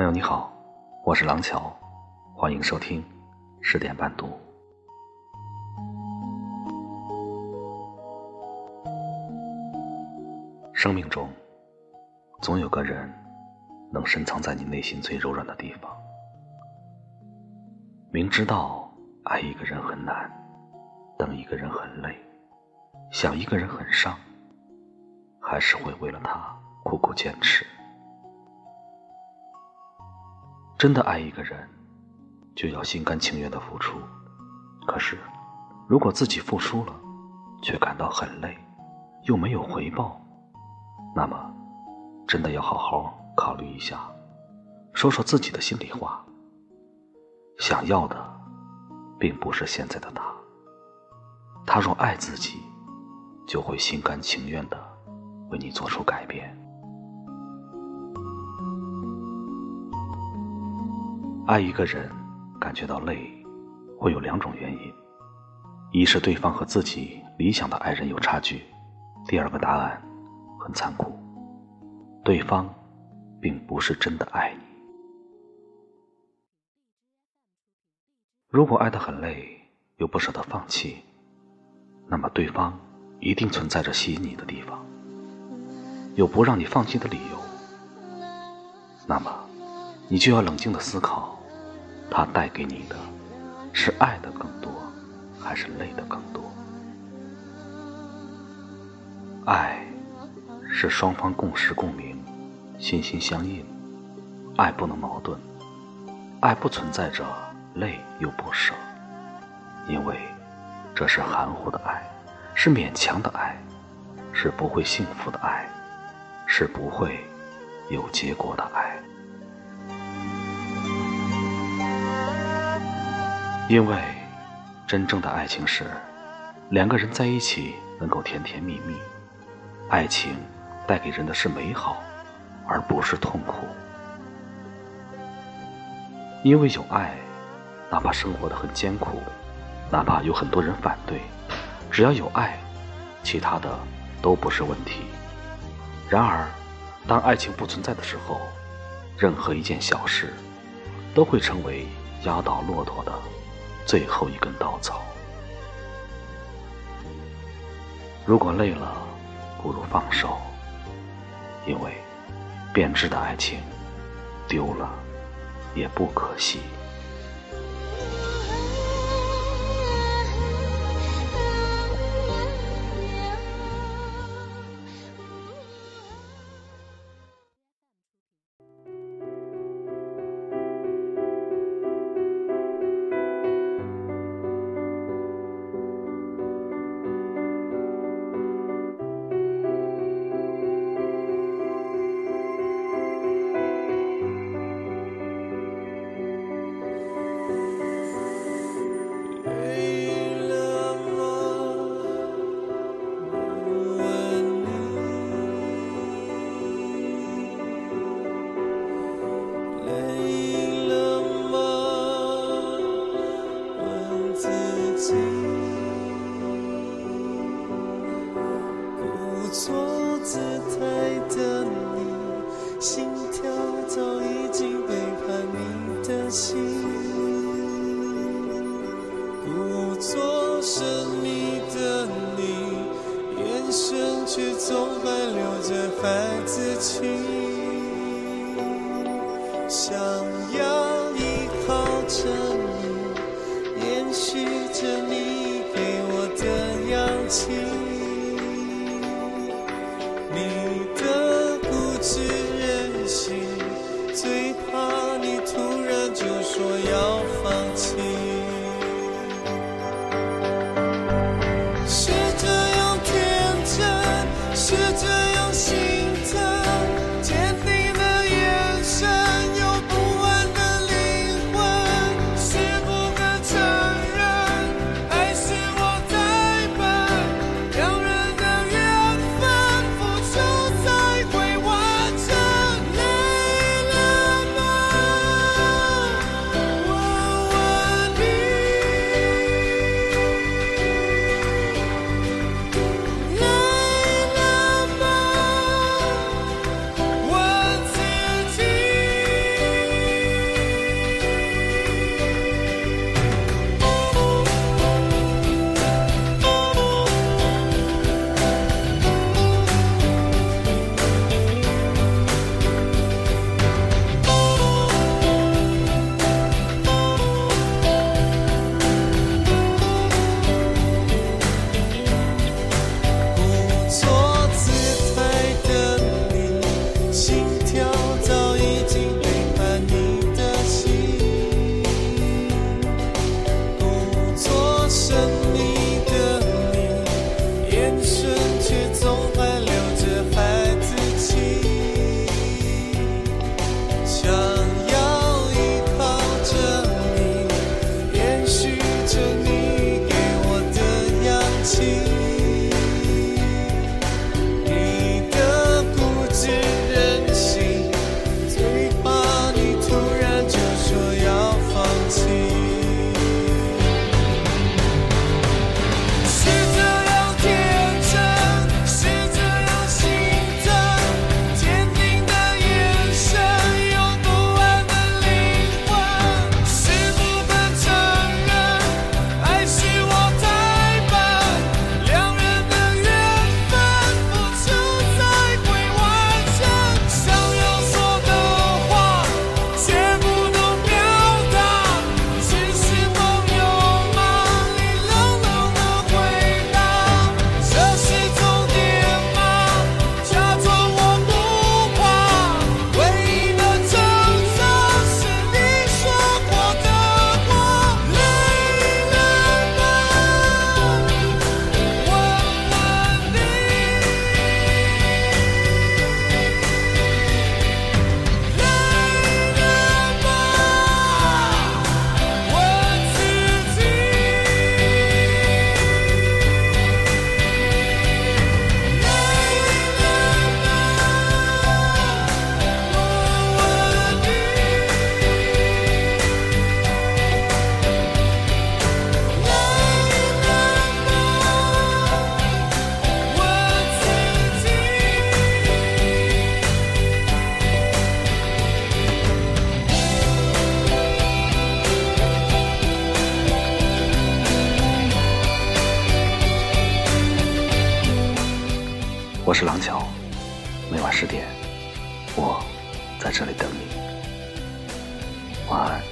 朋友你好，我是廊桥，欢迎收听十点半读。生命中，总有个人能深藏在你内心最柔软的地方。明知道爱一个人很难，等一个人很累，想一个人很伤，还是会为了他苦苦坚持。真的爱一个人，就要心甘情愿的付出。可是，如果自己付出了，却感到很累，又没有回报，那么，真的要好好考虑一下，说说自己的心里话。想要的，并不是现在的他。他若爱自己，就会心甘情愿的为你做出改变。爱一个人，感觉到累，会有两种原因：一是对方和自己理想的爱人有差距；第二个答案很残酷，对方并不是真的爱你。如果爱得很累，又不舍得放弃，那么对方一定存在着吸引你的地方，有不让你放弃的理由。那么，你就要冷静的思考。它带给你的，是爱的更多，还是累的更多？爱是双方共识共鸣，心心相印。爱不能矛盾，爱不存在着累又不舍，因为这是含糊的爱，是勉强的爱，是不会幸福的爱，是不会有结果的爱。因为真正的爱情是两个人在一起能够甜甜蜜蜜，爱情带给人的是美好，而不是痛苦。因为有爱，哪怕生活的很艰苦，哪怕有很多人反对，只要有爱，其他的都不是问题。然而，当爱情不存在的时候，任何一件小事都会成为压倒骆驼的。最后一根稻草。如果累了，不如放手，因为变质的爱情丢了也不可惜。心跳早已经背叛你的心，故作神秘的你，眼神却总还留着孩子气。想要依靠着你，延续着你给我的氧气。我要我是廊桥每晚十点我在这里等你。晚安。